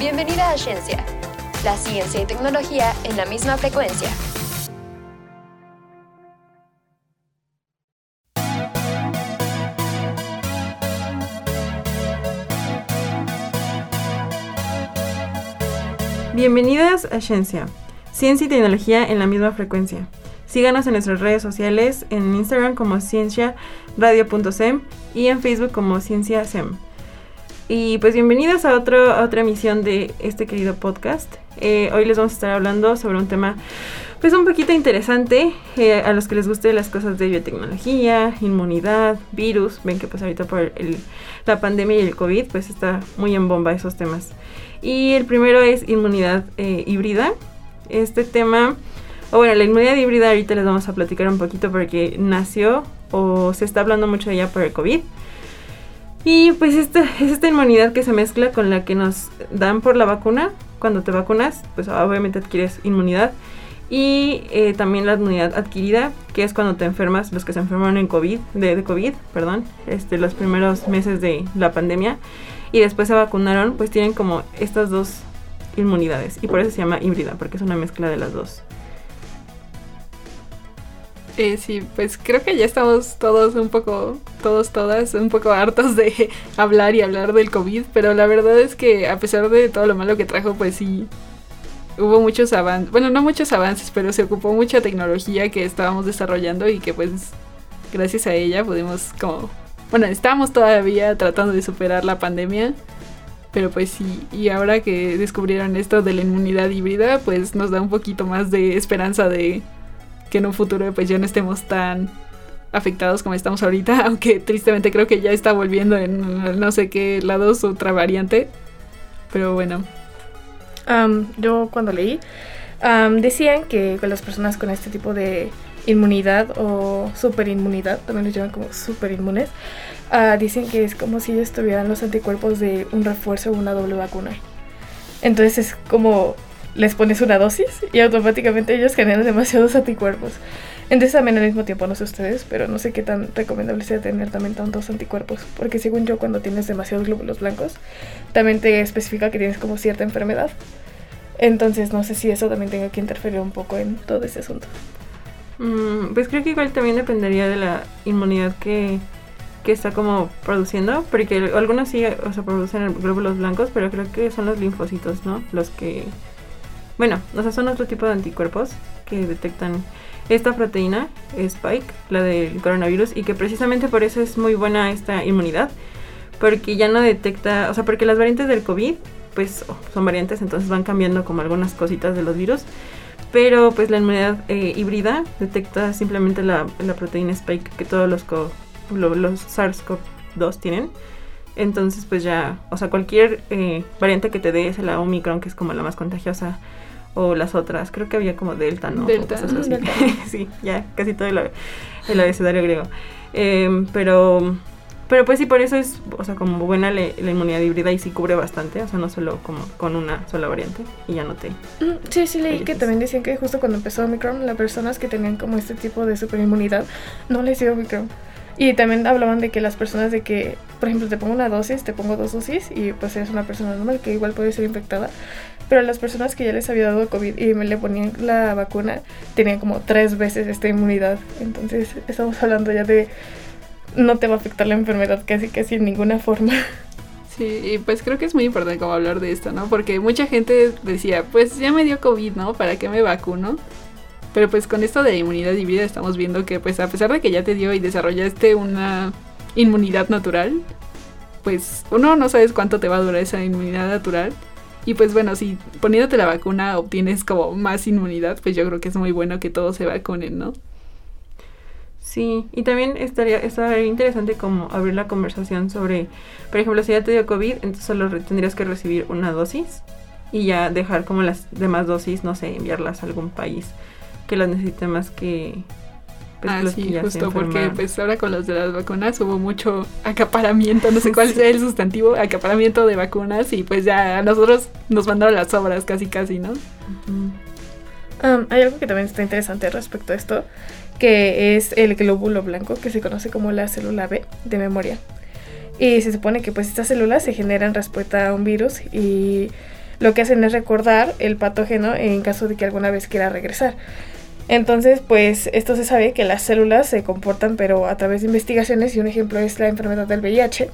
Bienvenida a Ciencia, la ciencia y tecnología en la misma frecuencia. Bienvenidas a Ciencia, ciencia y tecnología en la misma frecuencia. Síganos en nuestras redes sociales, en Instagram como cienciaradio.sem y en Facebook como cienciasem. Y pues bienvenidos a, otro, otra emisión de este querido podcast. Eh, hoy les vamos a estar hablando sobre un tema pues un poquito interesante eh, a los que les guste las cosas de biotecnología, inmunidad, virus. Ven que pues ahorita por la pandemia y el COVID pues está muy en bomba esos temas. Y el primero es inmunidad eh, híbrida. Este tema, o bueno, la inmunidad híbrida ahorita les vamos a platicar un poquito porque nació o se está hablando mucho de ella por el COVID. Y pues esta es esta inmunidad que se mezcla con la que nos dan por la vacuna. Cuando te vacunas, pues obviamente adquieres inmunidad. Y eh, también la inmunidad adquirida, que es cuando te enfermas, los que se enfermaron en COVID, de, de, COVID, perdón, este, los primeros meses de la pandemia, y después se vacunaron, pues tienen como estas dos inmunidades. Y por eso se llama híbrida, porque es una mezcla de las dos. Eh, sí, pues creo que ya estamos todos un poco, todos, todas, un poco hartos de hablar y hablar del COVID, pero la verdad es que a pesar de todo lo malo que trajo, pues sí, hubo muchos avances, bueno, no muchos avances, pero se ocupó mucha tecnología que estábamos desarrollando y que pues gracias a ella pudimos como, bueno, estamos todavía tratando de superar la pandemia, pero pues sí, y ahora que descubrieron esto de la inmunidad híbrida, pues nos da un poquito más de esperanza de que en un futuro pues ya no estemos tan afectados como estamos ahorita, aunque tristemente creo que ya está volviendo en no sé qué lados otra variante. Pero bueno. Yo cuando leí, decían que las personas con este tipo de inmunidad o superinmunidad, también los llaman como superinmunes, uh, dicen que es como si ellos tuvieran los anticuerpos de un refuerzo o una doble vacuna. Entonces es como les pones una dosis y automáticamente ellos generan demasiados anticuerpos. Entonces también al mismo tiempo, no sé ustedes, pero no sé qué tan recomendable sea tener también tantos anticuerpos. Porque según yo, cuando tienes demasiados glóbulos blancos, también te especifica que tienes como cierta enfermedad. Entonces no sé si eso también tenga que interferir un poco en todo ese asunto. Mm, pues creo que igual también dependería de la inmunidad que, que está como produciendo, porque algunos sí, o sea, producen glóbulos blancos, pero creo que son los linfocitos, ¿no? Los que bueno, o sea, son otro tipo de anticuerpos que detectan esta proteína, Spike, la del coronavirus, y que precisamente por eso es muy buena esta inmunidad, porque ya no detecta, o sea, porque las variantes del COVID, pues oh, son variantes, entonces van cambiando como algunas cositas de los virus, pero pues la inmunidad eh, híbrida detecta simplemente la, proteína Spike que todos los, los SARS-CoV-2 tienen. Entonces, pues ya, o sea, cualquier eh, variante que te dé es la Omicron, que es como la más contagiosa, o las otras. Creo que había como Delta, ¿no? Delta. sí, ya, casi todo el, el abecedario griego. Em, pero, pero pues sí, por eso es, o sea, como buena la, inmunidad híbrida y sí cubre bastante, o sea, no solo como con una sola variante y ya no te... Mm, sí, sí, leí que también decían que justo cuando empezó Omicron, las personas que tenían como este tipo de superinmunidad no les dio Omicron. Y también hablaban de que las personas de que, por ejemplo, te pongo una dosis, te pongo dos dosis y pues eres una persona normal que igual puede ser infectada. Pero las personas que ya les había dado COVID y me le ponían la vacuna tenían como tres veces esta inmunidad. Entonces estamos hablando ya de no te va a afectar la enfermedad casi casi en ninguna forma. Sí, y pues creo que es muy importante como hablar de esto, ¿no? Porque mucha gente decía, pues ya me dio COVID, ¿no? ¿Para qué me vacuno? Pero pues con esto de inmunidad híbrida estamos viendo que pues a pesar de que ya te dio y desarrollaste una inmunidad natural, pues uno no sabes cuánto te va a durar esa inmunidad natural. Y pues bueno, si poniéndote la vacuna obtienes como más inmunidad, pues yo creo que es muy bueno que todos se vacunen, ¿no? Sí, y también estaría, estaría interesante como abrir la conversación sobre, por ejemplo, si ya te dio COVID, entonces solo tendrías que recibir una dosis y ya dejar como las demás dosis, no sé, enviarlas a algún país que las necesite más que ah, sí, justo porque pues ahora con los de las vacunas hubo mucho acaparamiento, no sé cuál sea el sustantivo, acaparamiento de vacunas y pues ya a nosotros nos mandaron las obras casi casi, ¿no? hay algo que también está interesante respecto a esto, que es el glóbulo blanco, que se conoce como la célula B de memoria. Y se supone que pues estas células se generan respuesta a un virus y lo que hacen es recordar el patógeno en caso de que alguna vez quiera regresar. Entonces, pues esto se sabe que las células se comportan, pero a través de investigaciones, y un ejemplo es la enfermedad del VIH,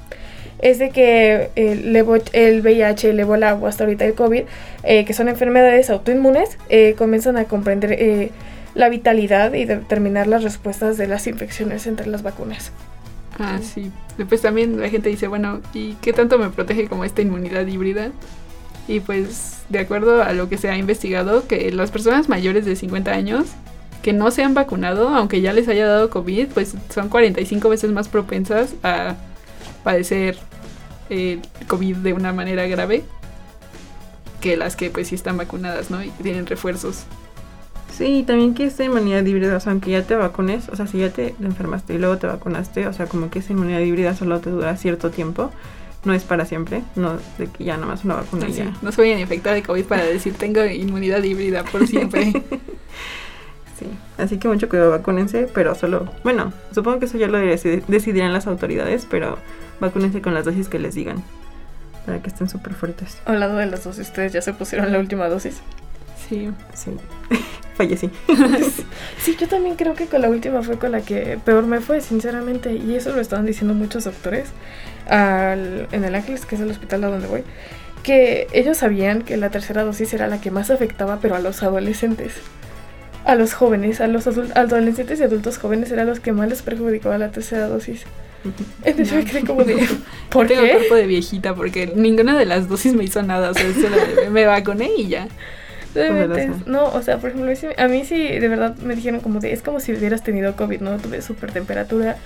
es de que el, el VIH, el ébola o hasta ahorita el COVID, eh, que son enfermedades autoinmunes, eh, comienzan a comprender eh, la vitalidad y determinar las respuestas de las infecciones entre las vacunas. Ah, sí. Después también la gente dice, bueno, ¿y qué tanto me protege como esta inmunidad híbrida? Y pues, de acuerdo a lo que se ha investigado, que las personas mayores de 50 años que no se han vacunado, aunque ya les haya dado COVID, pues son 45 veces más propensas a padecer eh, COVID de una manera grave que las que pues sí están vacunadas, ¿no? Y tienen refuerzos. Sí, también que esta inmunidad híbrida, o sea, aunque ya te vacunes, o sea, si ya te enfermaste y luego te vacunaste, o sea, como que esa inmunidad híbrida solo te dura cierto tiempo, no es para siempre, no de que ya nada más una vacuna ya. No se vayan a infectar de COVID para decir tengo inmunidad híbrida por siempre. sí, así que mucho cuidado, vacúnense, pero solo, bueno, supongo que eso ya lo decidirán las autoridades, pero vacúnense con las dosis que les digan, para que estén súper fuertes. Hablando de las dosis, ¿ustedes ya se pusieron la última dosis? Sí. Sí. Fallecí. sí, yo también creo que con la última fue con la que peor me fue, sinceramente. Y eso lo estaban diciendo muchos doctores en el Ángeles, que es el hospital a donde voy. Que ellos sabían que la tercera dosis era la que más afectaba, pero a los adolescentes. A los jóvenes, a los adolescentes y adultos jóvenes era los que más les perjudicaba la tercera dosis. Entonces yo me quedé como de, ¿por Tengo qué? cuerpo de viejita porque ninguna de las dosis me hizo nada. O sea, me vacuné y ya. No, o sea, por ejemplo, a mí sí, de verdad me dijeron como de, es como si hubieras tenido COVID, ¿no? Tuve súper temperatura,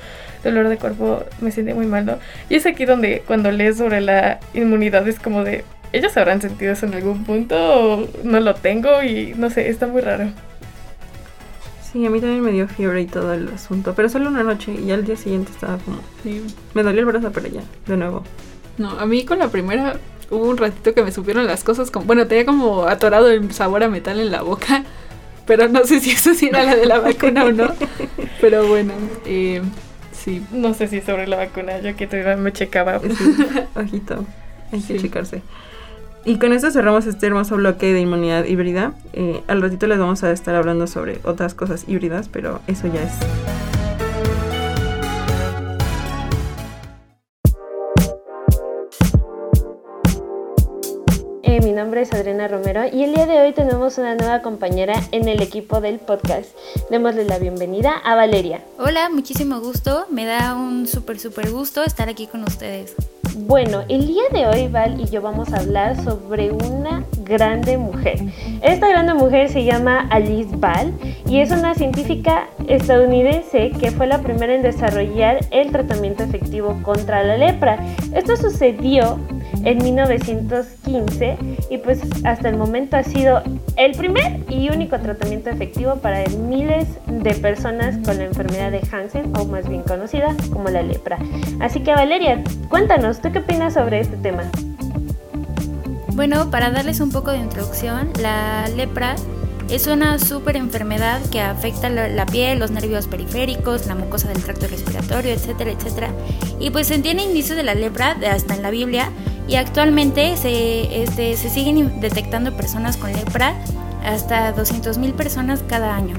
dolor de cuerpo, me sentí muy mal, ¿no? Y es aquí donde cuando lees sobre la inmunidad es como de, ellos habrán sentido eso en algún punto o no lo tengo y no sé, está muy raro. Sí, a mí también me dio fiebre y todo el asunto, pero solo una noche y al día siguiente estaba como... Sí. Me dolió el brazo, pero ya, de nuevo. No, a mí con la primera hubo un ratito que me supieron las cosas como, bueno, tenía como atorado el sabor a metal en la boca, pero no sé si eso sí era la de la vacuna o no. Pero bueno, eh, sí. No sé si sobre la vacuna, yo que todavía me checaba. ojito, hay que checarse. Y con esto cerramos este hermoso bloque de inmunidad híbrida. Eh, al ratito les vamos a estar hablando sobre otras cosas híbridas, pero eso ya es nombre es Adriana Romero y el día de hoy tenemos una nueva compañera en el equipo del podcast. Démosle la bienvenida a Valeria. Hola, muchísimo gusto. Me da un súper, súper gusto estar aquí con ustedes. Bueno, el día de hoy Val y yo vamos a hablar sobre una grande mujer. Esta grande mujer se llama Alice Val y es una científica estadounidense que fue la primera en desarrollar el tratamiento efectivo contra la lepra. Esto sucedió en 1915 y pues hasta el momento ha sido el primer y único tratamiento efectivo para miles de personas con la enfermedad de Hansen o más bien conocida como la lepra. Así que Valeria, cuéntanos, ¿tú qué opinas sobre este tema? Bueno, para darles un poco de introducción, la lepra es una súper enfermedad que afecta la, piel, los nervios periféricos, la mucosa del tracto respiratorio, etcétera, etcétera. Y pues se tiene indicios de la lepra hasta en la Biblia y actualmente se, este, se siguen detectando personas con lepra hasta 200.000 personas cada año.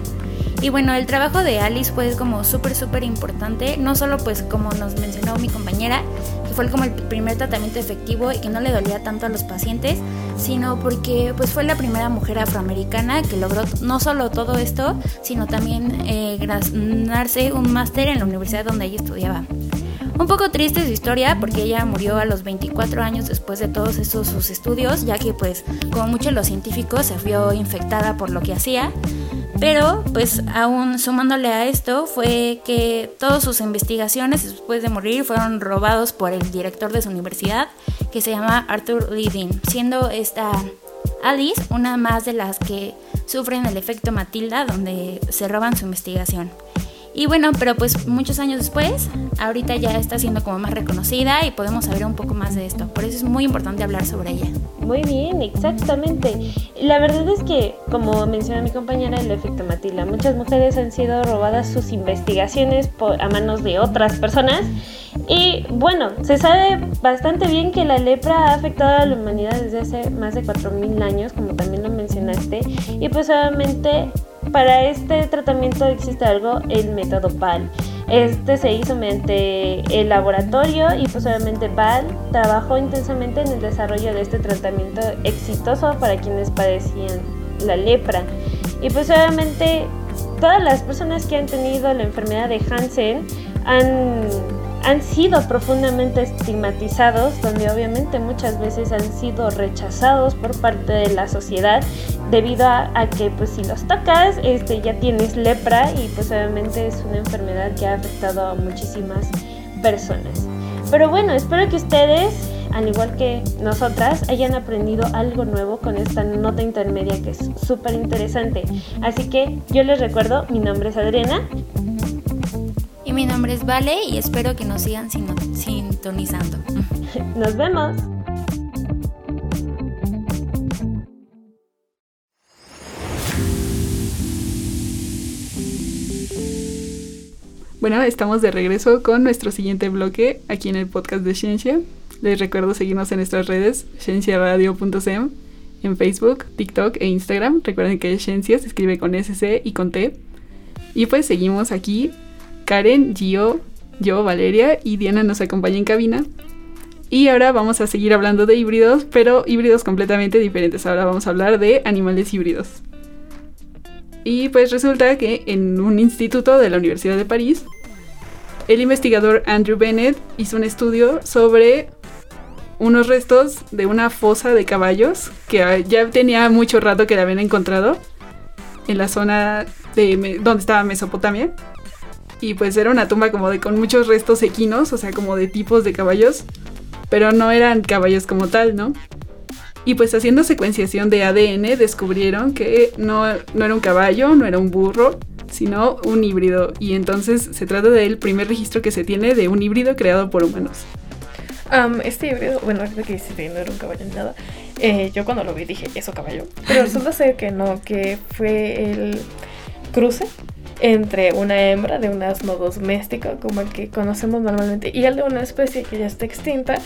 Y bueno, el trabajo de Alice fue como súper, súper importante, no solo pues como nos mencionó mi compañera, que fue como el primer tratamiento efectivo y que no le dolía tanto a los pacientes, sino porque pues fue la primera mujer afroamericana que logró no solo todo esto, sino también eh, ganarse un máster en la universidad donde ella estudiaba. Un poco triste su historia porque ella murió a los 24 años después de todos esos sus estudios, ya que pues como muchos los científicos se vio infectada por lo que hacía. Pero pues aún sumándole a esto fue que todas sus investigaciones después de morir fueron robados por el director de su universidad que se llama Arthur Lidin, siendo esta Alice una más de las que sufren el efecto Matilda donde se roban su investigación. Y bueno, pero pues muchos años después, ahorita ya está siendo como más reconocida y podemos saber un poco más de esto. Por eso es muy importante hablar sobre ella. Muy bien, exactamente. La verdad es que, como menciona mi compañera, el efecto Matila, muchas mujeres han sido robadas sus investigaciones a manos de otras personas. Y bueno, se sabe bastante bien que la lepra ha afectado a la humanidad desde hace más de 4.000 años, como también lo mencionaste. Y pues obviamente para este tratamiento existe algo, el método PAL. Este se hizo mediante el laboratorio y pues obviamente trabajó intensamente en el desarrollo de este tratamiento exitoso para quienes padecían la lepra. Y pues obviamente todas las personas que han tenido la enfermedad de Hansen han han sido profundamente estigmatizados, donde obviamente muchas veces han sido rechazados por parte de la sociedad debido a, que pues si los tocas este, ya tienes lepra y pues obviamente es una enfermedad que ha afectado a muchísimas personas. Pero bueno, espero que ustedes, al igual que nosotras, hayan aprendido algo nuevo con esta nota intermedia que es súper interesante. Así que yo les recuerdo, mi nombre es Adriana mi nombre es Vale y espero que nos sigan sintonizando. Nos vemos. Bueno, estamos de regreso con nuestro siguiente bloque aquí en el podcast de Ciencia. Les recuerdo seguirnos en nuestras redes, cienciaradio.sem, en Facebook, TikTok e Instagram. Recuerden que Ciencia se escribe con SC y con T. Y pues seguimos aquí Karen, Gio, yo, Valeria y Diana nos acompaña en cabina. Y ahora vamos a seguir hablando de híbridos, pero híbridos completamente diferentes. Ahora vamos a hablar de animales híbridos. Y pues resulta que en un instituto de la Universidad de París, el investigador Andrew Bennett hizo un estudio sobre unos restos de una fosa de caballos que ya tenía mucho rato que la habían encontrado en la zona de donde estaba Mesopotamia y pues era una tumba como de con muchos restos equinos, o sea, como de tipos de caballos, pero no eran caballos como tal, ¿no? Y pues haciendo secuenciación de ADN descubrieron que no, no era un caballo, no era un burro, sino un híbrido. Y entonces se trata del primer registro que se tiene de un híbrido creado por humanos. este híbrido, bueno, ahorita que dice no era un caballo ni nada, eh, yo cuando lo vi dije, ¿eso caballo? Pero resulta ser que no, que fue el cruce entre una hembra de un asno doméstico, como el que conocemos normalmente, y el de una especie que ya está extinta,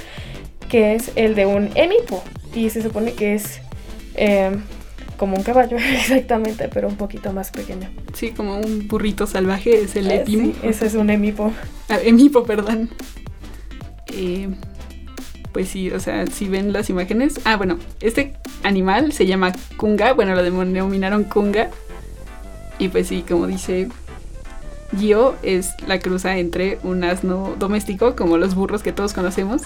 que es el de un emipo. Y se supone que es em, como un caballo, exactamente, pero un poquito más pequeño. Sí, como un burrito salvaje, es el emipo. Sí, ese es un emipo. Ah, emipo, perdón. Eh, pues sí, o sea, si ven las imágenes. Ah, bueno, este animal se llama kunga, bueno, lo denominaron kunga y pues sí, como dice Gio, es la cruza entre un asno doméstico, como los burros que todos conocemos,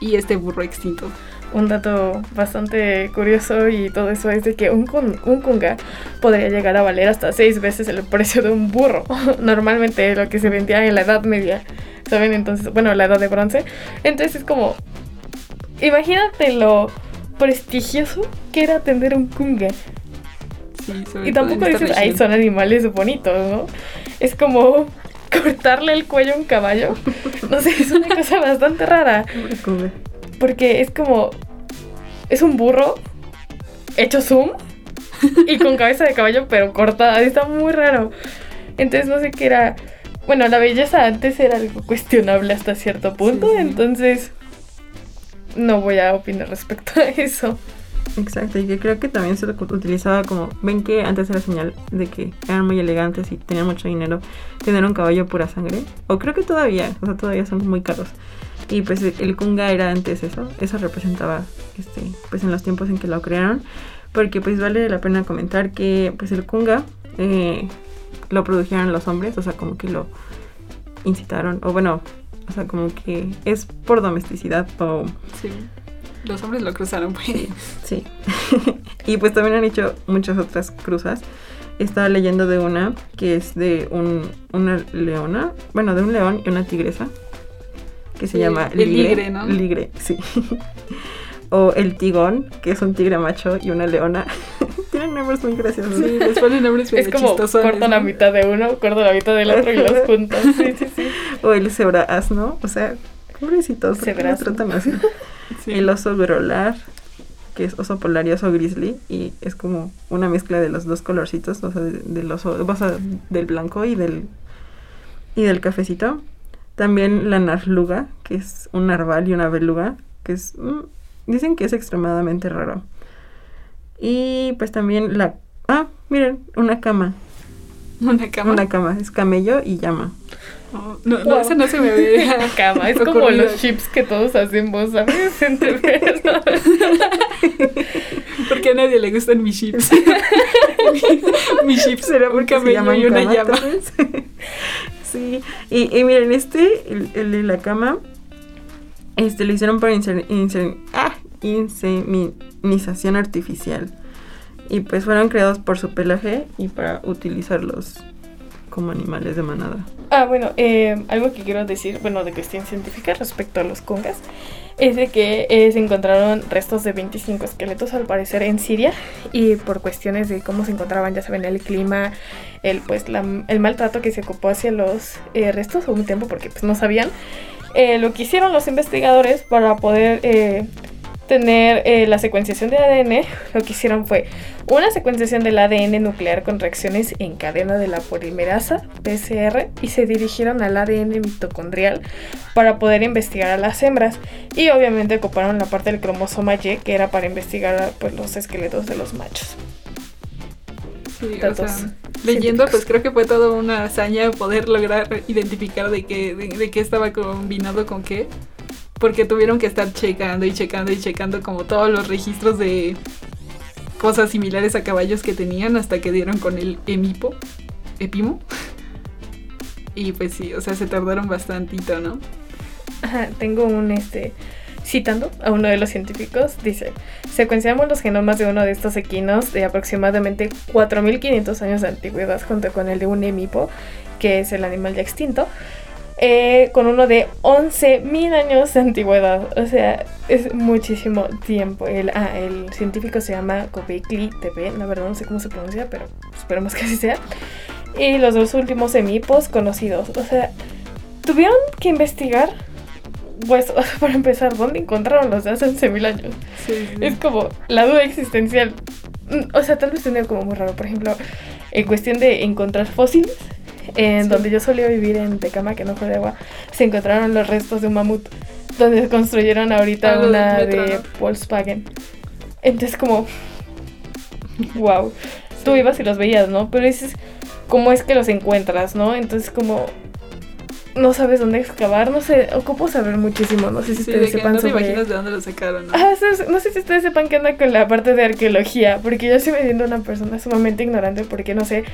y este burro extinto. Un dato bastante curioso y todo eso es de que un, un kunga podría llegar a valer hasta seis veces el precio de un burro. Normalmente lo que se vendía en la Edad Media, ¿saben? Entonces, bueno, la Edad de Bronce. Entonces es como, imagínate lo prestigioso que era tener un kunga y tampoco dices, ay, son animales bonitos, ¿no? Es como cortarle el cuello a un caballo. No sé, es una cosa bastante rara. Porque es como. Es un burro hecho zoom y con cabeza de caballo, pero cortada. Está muy raro. Entonces no sé qué era. Bueno, la belleza antes era algo cuestionable hasta cierto punto, entonces no voy a opinar respecto a eso. Exacto, y que creo que también se utilizaba como, ven que antes era señal de que eran muy elegantes y tenían mucho dinero, tener un caballo pura sangre, o creo que todavía, o sea, todavía son muy caros. Y pues el kunga era antes eso, eso representaba, este, pues en los tiempos en que lo crearon, porque pues vale la pena comentar que pues el kunga eh, lo produjeron los hombres, o sea, como que lo incitaron, o bueno, o sea, como que es por domesticidad o... Sí los hombres lo cruzaron, pues. Sí. y pues también han hecho muchas otras cruzas. Estaba leyendo de una que es de un, una leona, bueno, de un león y una tigresa, que se llama Ligre. El ligre, ¿no? Ligre, sí. O el tigón, que es un tigre macho y una leona. Tienen nombres muy graciosos. Sí, les ponen nombres Es medio como corto la mitad de uno, corto la mitad del otro y los juntos. Sí, sí, sí. O el cebra asno. O sea, pobrecitos. ¿por qué tratan así? Sí. El oso grolar, que es oso polar y oso grizzly. Y es como una mezcla de los dos colorcitos. O sea, de- del oso, o sea, del blanco y del, y del cafecito. También la narluga, que es un narval y una beluga, que es... mm, dicen que es extremadamente raro. Y pues también la... Ah, miren, una cama. Una cama. Una cama. Es camello y llama. No, no, no, Wow. ese no se me ve. Una cama. Es como los chips que todos hacemos, ¿sabes? Entre. Porque a nadie le gustan mis chips. mis chips ¿Será un porque camello llaman y una cama, llama. sí. Y, y miren, este, el, el de la cama, este lo hicieron por inser- inser- ah, inseminización artificial. Y pues fueron creados por su pelaje y para utilizarlos como animales de manada. Ah, bueno, eh, algo que quiero decir, bueno, de cuestión científica respecto a los congas, es de que eh, se encontraron restos de 25 esqueletos al parecer en Siria y por cuestiones de cómo se encontraban, ya saben, el clima, el pues el maltrato que se ocupó hacia los eh, restos hubo un tiempo porque pues no sabían, lo que hicieron los investigadores para poder tener eh, la secuenciación de ADN, lo que hicieron fue una secuenciación del ADN nuclear con reacciones en cadena de la polimerasa, PCR, y se dirigieron al ADN mitocondrial para poder investigar a las hembras. Y obviamente ocuparon la parte del cromosoma Y, que era para investigar pues, los esqueletos de los machos. Sí, o sea, leyendo, científicos. pues creo que fue toda una hazaña poder lograr identificar de qué, de, de qué estaba combinado con qué. Porque tuvieron que estar checando y checando y checando como todos los registros de cosas similares a caballos que tenían hasta que dieron con el emipo, epimo. Y pues sí, o sea, se tardaron bastantito, ¿no? Ajá, tengo un este citando a uno de los científicos, dice, secuenciamos los genomas de uno de estos equinos de aproximadamente 4.500 años de antigüedad junto con el de un hemipo, que es el animal ya extinto, eh, con uno de 11.000 años de antigüedad, o sea, es muchísimo tiempo. El, ah, el científico se llama Gobekli Tepe, la verdad no sé cómo se pronuncia, pero esperemos que así sea. Y los dos últimos hemipos conocidos, o sea, tuvieron que investigar pues, para empezar, ¿dónde encontraron los de hace 11.000 años? Sí, sí. Es como la duda existencial. Mm, O sea, tal vez tenía como muy raro. Por ejemplo, en cuestión de encontrar fósiles, en Sí. donde yo solía vivir en Tecama, que no fue de agua, se encontraron los restos de un mamut, donde construyeron ahorita Ah, una metro, de ¿no? Volkswagen. Entonces, como, wow. Tú ibas y los veías, ¿no? Pero dices, ¿cómo es que los encuentras, no? Entonces, como, no sabes dónde excavar, no sé, ocupo saber muchísimo, no sé si Sí, ustedes de sepan no te sobre... imaginas de dónde lo sacaron, ¿no? Ah, no sé si ustedes sepan que anda con la parte de arqueología, porque yo estoy me siento una persona sumamente ignorante porque no sé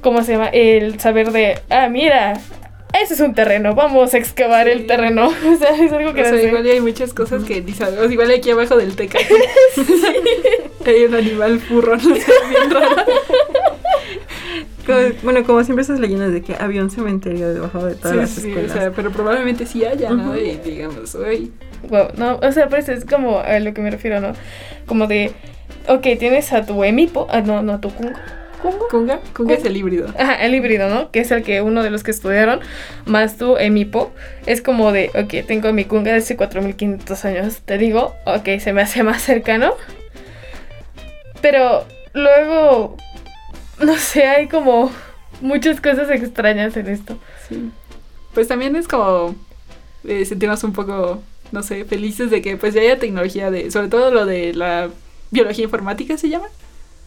cómo se llama el saber de, ah, mira, ese es un terreno, vamos a excavar el terreno. O sea, es algo que O no sea, sé. igual hay muchas cosas que ni sabemos. Igual aquí abajo del teca. hay un animal furro, no sé, bien raro. Como- bueno, como siempre esas leyendas de que había un cementerio debajo de todas Sí, las sí, o escuelas. sea, pero probablemente sí haya, ¿no? Y digamos, uy, Wow, no, o sea, pues es como a lo que me refiero, ¿no? Como de, ok, tienes a tu emipo, ah, no, no, a tu kungo. ¿Kungo? Kunga, Kunga es el híbrido. Ajá, el híbrido, ¿no? Que es el que uno de los que estudiaron, más tu emipo. Es como de, ok, tengo mi kunga de hace 4500 años. Te digo, ok, se me hace más cercano. Pero luego, no sé, hay como muchas cosas extrañas en esto. Sí. Pues también es como eh, sentirnos un poco, no sé, felices de que pues ya haya tecnología de, sobre todo lo de la biología informática se llama.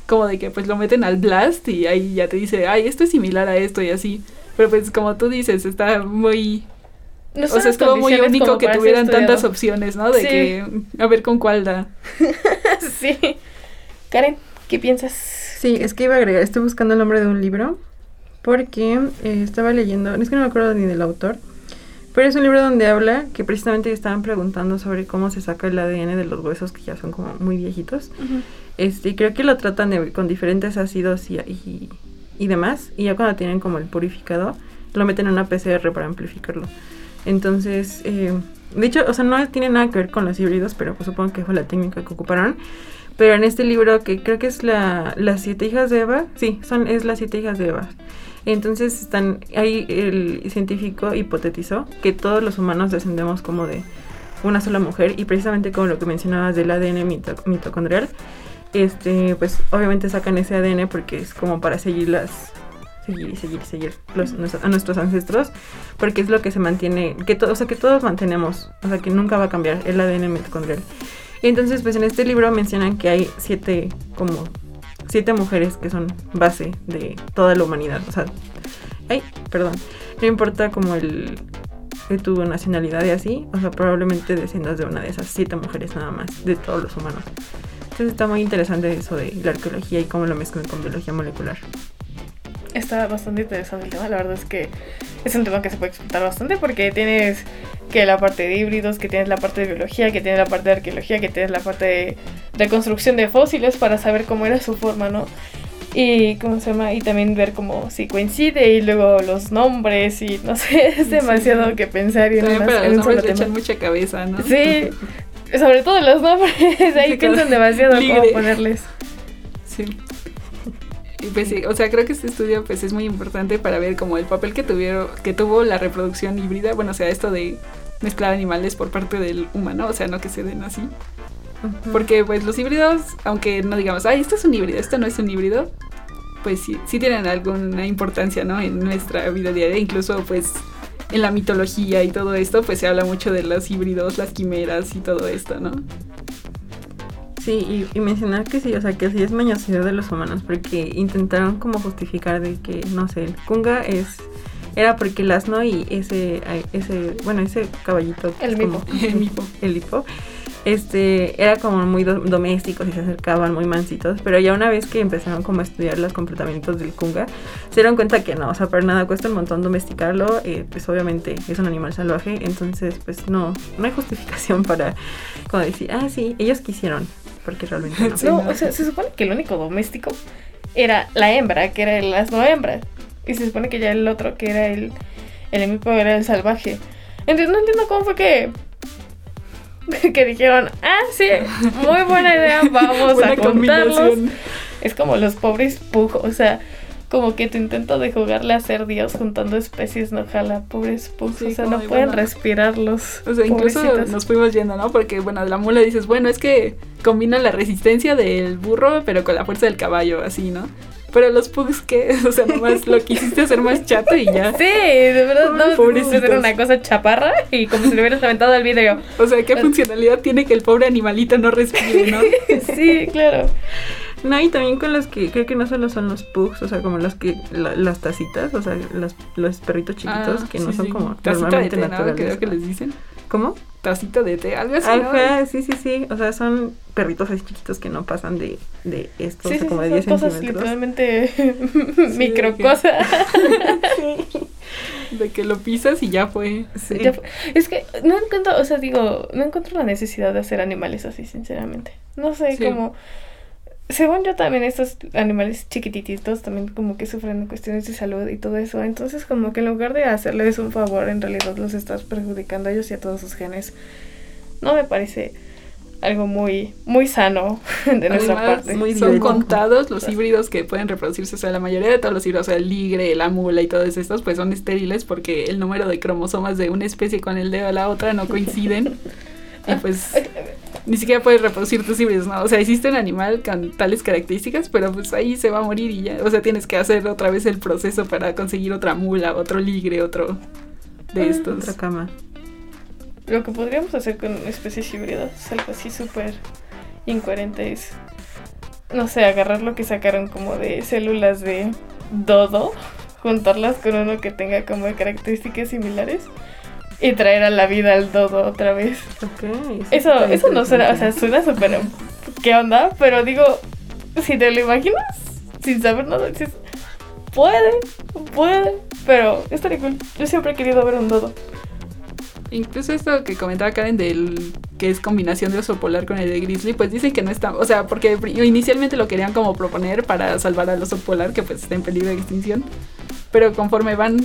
Como de que pues lo meten al blast y ahí ya te dice, ay, esto es similar a esto y así. Pero pues como tú dices, está muy... No o sea, es como muy único que tuvieran tantas opciones, ¿no? De Sí. que a ver con cuál da. sí. Karen, ¿qué piensas? Sí, es que iba a agregar, estoy buscando el nombre de un libro porque eh, estaba leyendo, es que no me acuerdo ni del autor, pero es un libro donde habla que precisamente estaban preguntando sobre cómo se saca el ADN de los huesos que ya son como muy viejitos. Este, y creo que lo tratan de- con diferentes ácidos y, y, y demás, y ya cuando tienen como el purificado, lo meten en una PCR para amplificarlo. Entonces, eh, de hecho, o sea, no tiene nada que ver con los híbridos, pero pues supongo que fue la técnica que ocuparon. Pero en este libro, que creo que es la, Las siete hijas de Eva, sí, son, es las siete hijas de Eva. Entonces están ahí el científico hipotetizó que todos los humanos descendemos como de una sola mujer y precisamente como lo que mencionabas del ADN mito- mitocondrial, este, pues obviamente sacan ese ADN porque es como para seguir las seguir y seguir seguir los- a nuestros ancestros porque es lo que se mantiene que to- o sea que todos mantenemos o sea que nunca va a cambiar el ADN mitocondrial entonces pues en este libro mencionan que hay siete como siete mujeres que son base de toda la humanidad. O sea ay perdón. No importa como el de tu nacionalidad y así o sea probablemente desciendas de una de esas siete mujeres nada más de todos los humanos. Entonces está muy interesante eso de la arqueología y cómo lo mezclan con biología molecular. Está bastante interesante el tema, la verdad es que es un tema que se puede explotar bastante porque tienes que la parte de híbridos, que tienes la parte de biología, que tienes la parte de arqueología, que tienes la parte de reconstrucción de fósiles para saber cómo era su forma, ¿no? Y cómo se llama, y también ver cómo si coincide y luego los nombres y no sé, es demasiado que pensar y en, También unas- para en los le echan mucha cabeza, ¿no? Sí, sobre todo los nombres, ahí piensan demasiado cómo ponerles. Sí. Y pues sí, o sea, creo que este estudio pues es muy importante para ver como el papel que tuvieron, que tuvo la reproducción híbrida, bueno, o sea, esto de mezclar animales por parte del humano, o sea, no que se den así. Porque pues los híbridos, aunque no digamos, ay, esto es un híbrido, esto no es un híbrido, pues sí, sí tienen alguna importancia, ¿no? En nuestra vida diaria, incluso pues en la mitología y todo esto, pues se habla mucho de los híbridos, las quimeras y todo esto, ¿no? Sí, y, y mencionar que sí, o sea, que sí es mañosidad de los humanos, porque intentaron como justificar de que, no sé, el kunga es era porque el asno y ese, ese bueno, ese caballito El es como- El mipo. el hipo, este, era como muy do- domésticos y se acercaban muy mansitos, pero ya una vez que empezaron como a estudiar los comportamientos del kunga, se dieron cuenta que no, o sea, para nada cuesta un montón domesticarlo, eh, pues obviamente es un animal salvaje, entonces pues no, no hay justificación para como decir, ah, sí, ellos quisieron, porque realmente no. Sí, no, no. o sea, se supone que el único doméstico era la hembra, que era el asno hembra. Y se supone que ya el otro, que era el, el hemipo, era el salvaje. Entonces no entiendo cómo fue que. que dijeron, ah, sí, muy buena idea, vamos Buena a contarlos. Es como los pobres pug, o sea, como que tu intento de jugarle a ser Dios juntando especies no jala, pobres pug, Sí, o sea, no de, pueden respirarlos. O sea, incluso pobrecitos. nos fuimos yendo, ¿no? Porque, bueno, de la mula dices, bueno, es que combina la resistencia del burro, pero con la fuerza del caballo, así, ¿no? Pero los pugs, ¿qué? O sea, nomás lo quisiste hacer más chato y ya. Sí, de verdad, no, Pobrecitos. era una cosa chaparra y como si le hubieras aventado el video. O sea, ¿qué funcionalidad tiene que el pobre animalito no respire, no? Sí, claro. No, y también con los que creo que no solo son los pugs, o sea, como los que la- las tacitas, o sea, las- los perritos chiquitos Ah, que no sí, son sí. como Tacita de normalmente té, ¿no? naturales. Creo que les dicen. ¿Cómo? Tacita de té, algo así, ¿no? Ajá, sí, sí, sí. O sea, son perritos así chiquitos que no pasan de, de esto, o Sí, sea, sí, como de 10 son cosas centímetros. literalmente Sí, micro de que- cosas. De que lo pisas y ya fue. Sí. Ya fue. Es que no encuentro, o sea, digo, no encuentro la necesidad de hacer animales así, sinceramente. No sé, Sí. como... Según yo también estos animales chiquititos también como que sufren cuestiones de salud y todo eso. Entonces como que en lugar de hacerles un favor, en realidad los estás perjudicando a ellos y a todos sus genes. No me parece algo muy, muy sano de nuestra Además, parte. muy son contados los híbridos que pueden reproducirse. O sea, la mayoría de todos los híbridos, o sea, el ligre, la mula y todos estos, pues son estériles porque el número de cromosomas de una especie con el de la otra no coinciden. y pues ni siquiera puedes reproducir tus híbridos, ¿no? O sea, existe un animal con tales características, pero pues ahí se va a morir y ya. O sea, tienes que hacer otra vez el proceso para conseguir otra mula, otro ligre, otro de estos. Otra cama. Lo que podríamos hacer con especies híbridas es algo así súper incoherente. Es, no sé, agarrar lo que sacaron como de células de dodo, juntarlas con uno que tenga como características similares y traer a la vida al dodo otra vez. Ok. Eso, está eso no suena, o sea, suena súper... ¿Qué onda? Pero digo, si te lo imaginas sin saber nada, dices, puede, puede, pero estaría cool. Yo siempre he querido ver un dodo. Incluso esto que comentaba Karen del que es combinación de oso polar con el de grizzly, pues dicen que no está, o sea, porque inicialmente lo querían como proponer para salvar al oso polar que pues está en peligro de extinción, pero conforme van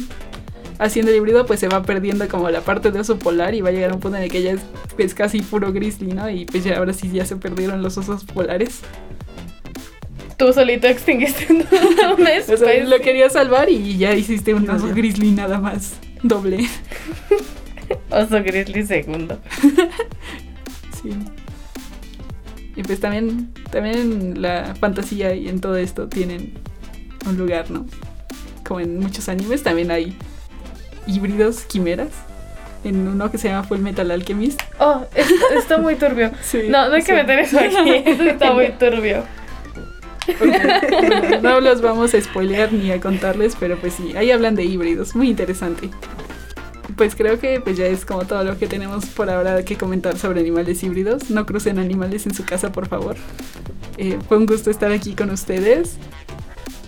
haciendo el híbrido pues se va perdiendo como la parte de oso polar y va a llegar a un punto en el que ya es, casi puro grizzly, ¿no? Y pues ya ahora sí ya se perdieron los osos polares. Tú solito extinguiste una O sea, especie. lo quería salvar y ya hiciste un oso grizzly nada más. Doble. Oso grizzly segundo. Sí. Y pues también, también la fantasía y en todo esto tienen un lugar, ¿no? Como en muchos animes también hay híbridos, quimeras. En uno que se llama Full Metal Alchemist. Oh, es- está muy turbio. Sí, No, no hay que sí. meter eso aquí. Eso está muy turbio. Bueno, no los vamos a spoilear ni a contarles, pero pues sí, ahí hablan de híbridos, muy interesante. Pues creo que pues ya es como todo lo que tenemos por ahora que comentar sobre animales híbridos. No crucen animales en su casa, por favor. Eh, fue un gusto estar aquí con ustedes.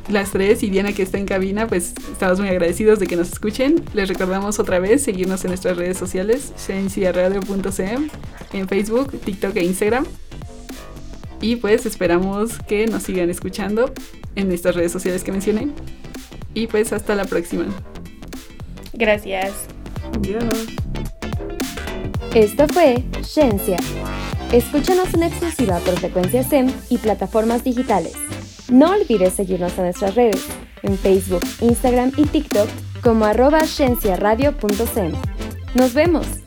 Las tres y Diana que está en cabina, pues estamos muy agradecidos de que nos escuchen. Les recordamos otra vez seguirnos en nuestras redes sociales, cienciaradio.cm, en Facebook, TikTok e Instagram. Y pues esperamos que nos sigan escuchando en estas redes sociales que mencioné. Y pues hasta la próxima. Gracias. Adiós. Esto fue Ciencia. Escúchanos en exclusiva por frecuencia SEM y plataformas digitales. No olvides seguirnos en nuestras redes, en Facebook, Instagram y TikTok como arroba. Nos vemos.